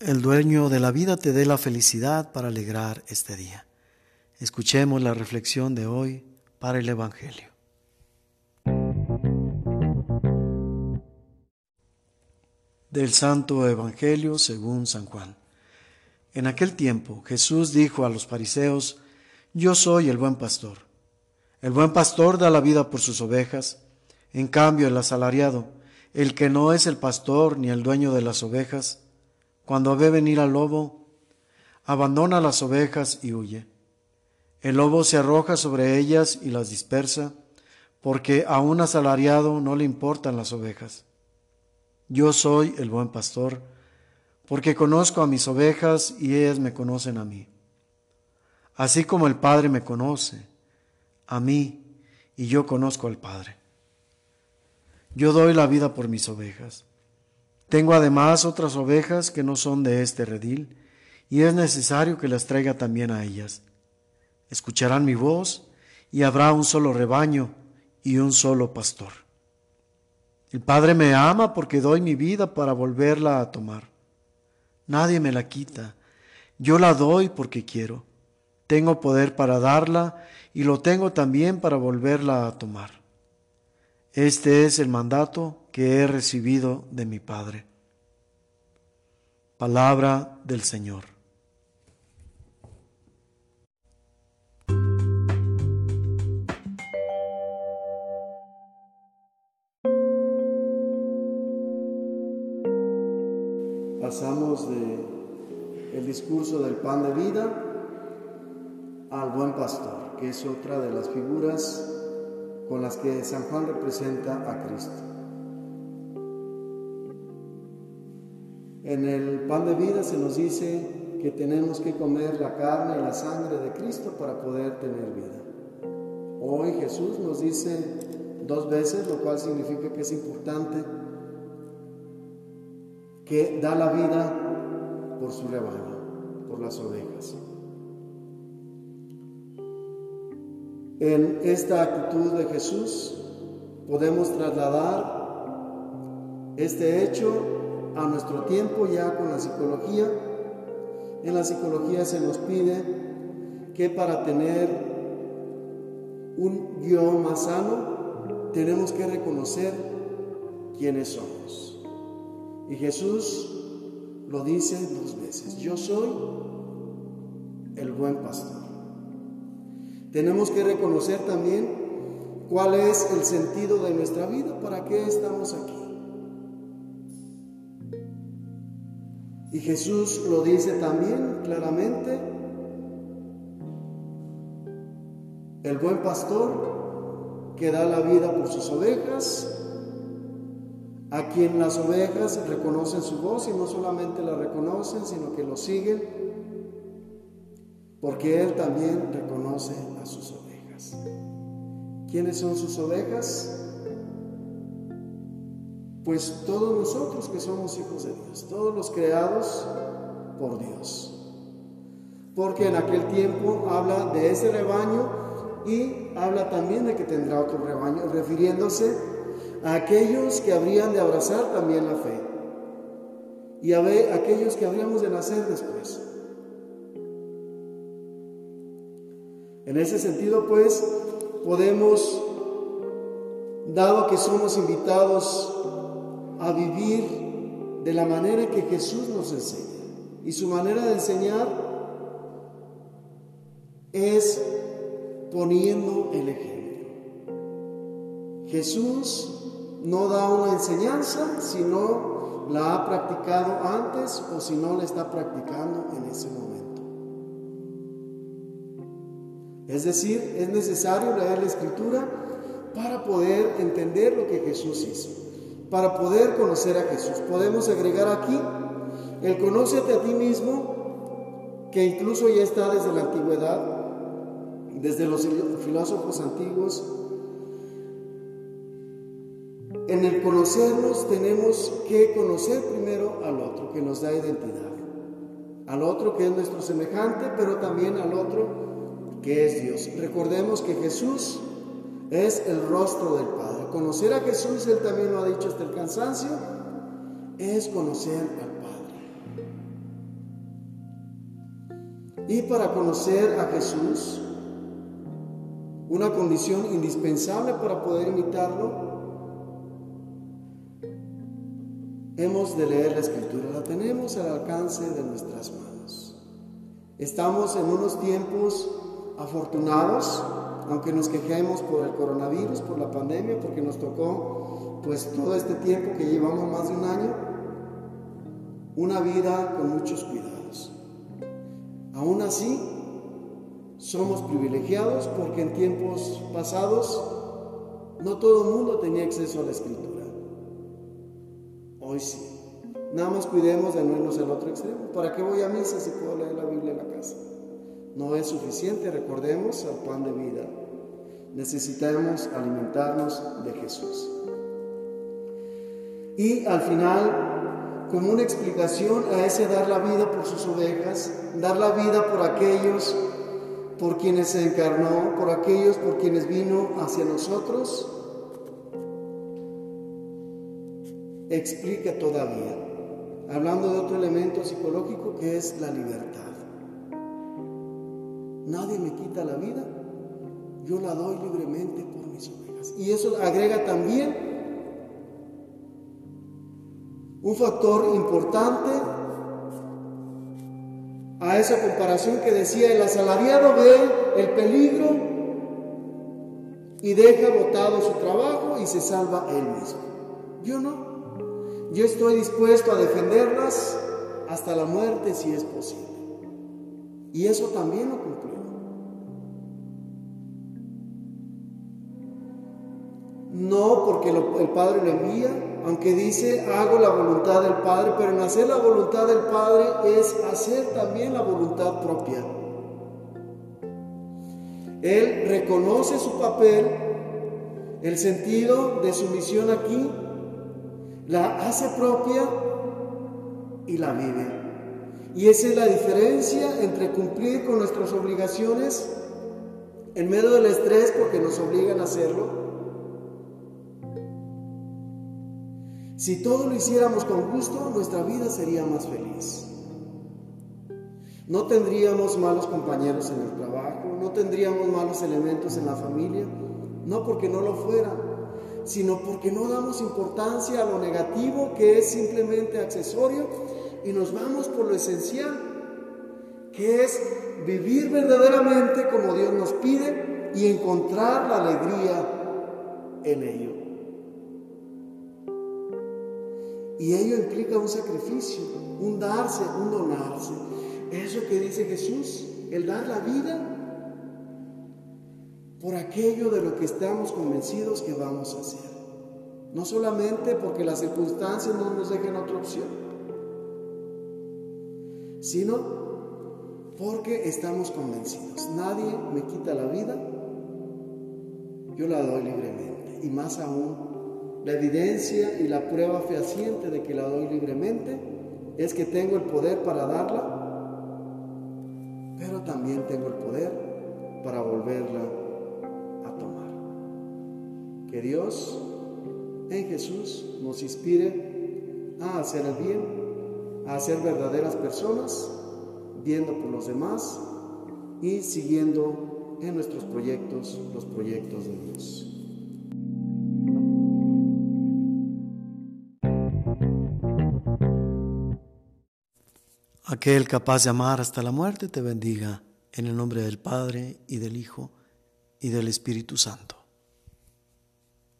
el dueño de la vida te dé la felicidad para alegrar este día. Escuchemos la reflexión de hoy para el Evangelio. Del Santo Evangelio según San Juan. En aquel tiempo Jesús dijo a los fariseos, Yo soy el buen pastor. El buen pastor da la vida por sus ovejas. En cambio, el asalariado, el que no es el pastor ni el dueño de las ovejas, cuando ve venir al lobo, abandona las ovejas y huye. El lobo se arroja sobre ellas y las dispersa, porque a un asalariado no le importan las ovejas. Yo soy el buen pastor, porque conozco a mis ovejas y ellas me conocen a mí. Así como el Padre me conoce, a mí, y yo conozco al Padre. Yo doy la vida por mis ovejas. Tengo además otras ovejas que no son de este redil, y es necesario que las traiga también a ellas. Escucharán mi voz, y habrá un solo rebaño y un solo pastor. El Padre me ama porque doy mi vida para volverla a tomar. Nadie me la quita, yo la doy porque quiero. Tengo poder para darla y lo tengo también para volverla a tomar. Este es el mandato que he recibido de mi Padre. Palabra del Señor. Pasamos de el discurso del pan de vida al buen pastor, que es otra de las figuras con las que San Juan representa a Cristo. En el pan de vida se nos dice que tenemos que comer la carne y la sangre de Cristo para poder tener vida. Hoy Jesús nos dice dos veces, lo cual significa que es importante, que da la vida por su rebaño, por las ovejas. En esta actitud de Jesús podemos trasladar este hecho a nuestro tiempo ya con la psicología. En la psicología se nos pide que para tener un guion más sano tenemos que reconocer quiénes somos. Y Jesús lo dice dos veces, yo soy el buen pastor. Tenemos que reconocer también cuál es el sentido de nuestra vida, para qué estamos aquí. Y Jesús lo dice también claramente, el buen pastor que da la vida por sus ovejas, a quien las ovejas reconocen su voz y no solamente la reconocen, sino que lo siguen porque Él también reconoce a sus ovejas. ¿Quiénes son sus ovejas? Pues todos nosotros que somos hijos de Dios, todos los creados por Dios. Porque en aquel tiempo habla de ese rebaño y habla también de que tendrá otro rebaño, refiriéndose a aquellos que habrían de abrazar también la fe y a aquellos que habríamos de nacer después. En ese sentido, pues, podemos, dado que somos invitados a vivir de la manera que Jesús nos enseña, y su manera de enseñar es poniendo el ejemplo. Jesús no da una enseñanza si no la ha practicado antes o si no la está practicando en ese momento. Es decir, es necesario leer la escritura para poder entender lo que Jesús hizo, para poder conocer a Jesús. Podemos agregar aquí el conócete a ti mismo, que incluso ya está desde la antigüedad, desde los filósofos antiguos. En el conocernos tenemos que conocer primero al otro, que nos da identidad. Al otro que es nuestro semejante, pero también al otro que es Dios. Recordemos que Jesús es el rostro del Padre. Conocer a Jesús, Él también lo ha dicho hasta el cansancio, es conocer al Padre. Y para conocer a Jesús, una condición indispensable para poder imitarlo, hemos de leer la escritura, la tenemos al alcance de nuestras manos. Estamos en unos tiempos afortunados, aunque nos quejemos por el coronavirus, por la pandemia, porque nos tocó pues todo este tiempo que llevamos más de un año, una vida con muchos cuidados. Aún así, somos privilegiados porque en tiempos pasados no todo el mundo tenía acceso a la escritura. Hoy sí. Nada más cuidemos de no irnos al otro extremo. ¿Para qué voy a misa si puedo leer la Biblia en la casa? No es suficiente, recordemos al pan de vida. Necesitamos alimentarnos de Jesús. Y al final, como una explicación a ese dar la vida por sus ovejas, dar la vida por aquellos por quienes se encarnó, por aquellos por quienes vino hacia nosotros, explica todavía, hablando de otro elemento psicológico que es la libertad. Nadie me quita la vida, yo la doy libremente por mis ovejas. Y eso agrega también un factor importante a esa comparación que decía, el asalariado ve el peligro y deja botado su trabajo y se salva él mismo. Yo no. Yo estoy dispuesto a defenderlas hasta la muerte si es posible. Y eso también lo cumplió. No porque el Padre lo envía, aunque dice hago la voluntad del Padre, pero en hacer la voluntad del Padre es hacer también la voluntad propia. Él reconoce su papel, el sentido de su misión aquí, la hace propia y la vive. Y esa es la diferencia entre cumplir con nuestras obligaciones en medio del estrés porque nos obligan a hacerlo Si todo lo hiciéramos con gusto, nuestra vida sería más feliz. No tendríamos malos compañeros en el trabajo, no tendríamos malos elementos en la familia, no porque no lo fueran, sino porque no damos importancia a lo negativo que es simplemente accesorio y nos vamos por lo esencial, que es vivir verdaderamente como Dios nos pide y encontrar la alegría en ello. Y ello implica un sacrificio, un darse, un donarse. Eso que dice Jesús, el dar la vida por aquello de lo que estamos convencidos que vamos a hacer. No solamente porque las circunstancias no nos dejen otra opción, sino porque estamos convencidos. Nadie me quita la vida, yo la doy libremente. Y más aún la evidencia y la prueba fehaciente de que la doy libremente es que tengo el poder para darla, pero también tengo el poder para volverla a tomar. Que Dios en Jesús nos inspire a hacer el bien, a ser verdaderas personas, viendo por los demás y siguiendo en nuestros proyectos los proyectos de Dios. Aquel capaz de amar hasta la muerte te bendiga, en el nombre del Padre y del Hijo y del Espíritu Santo.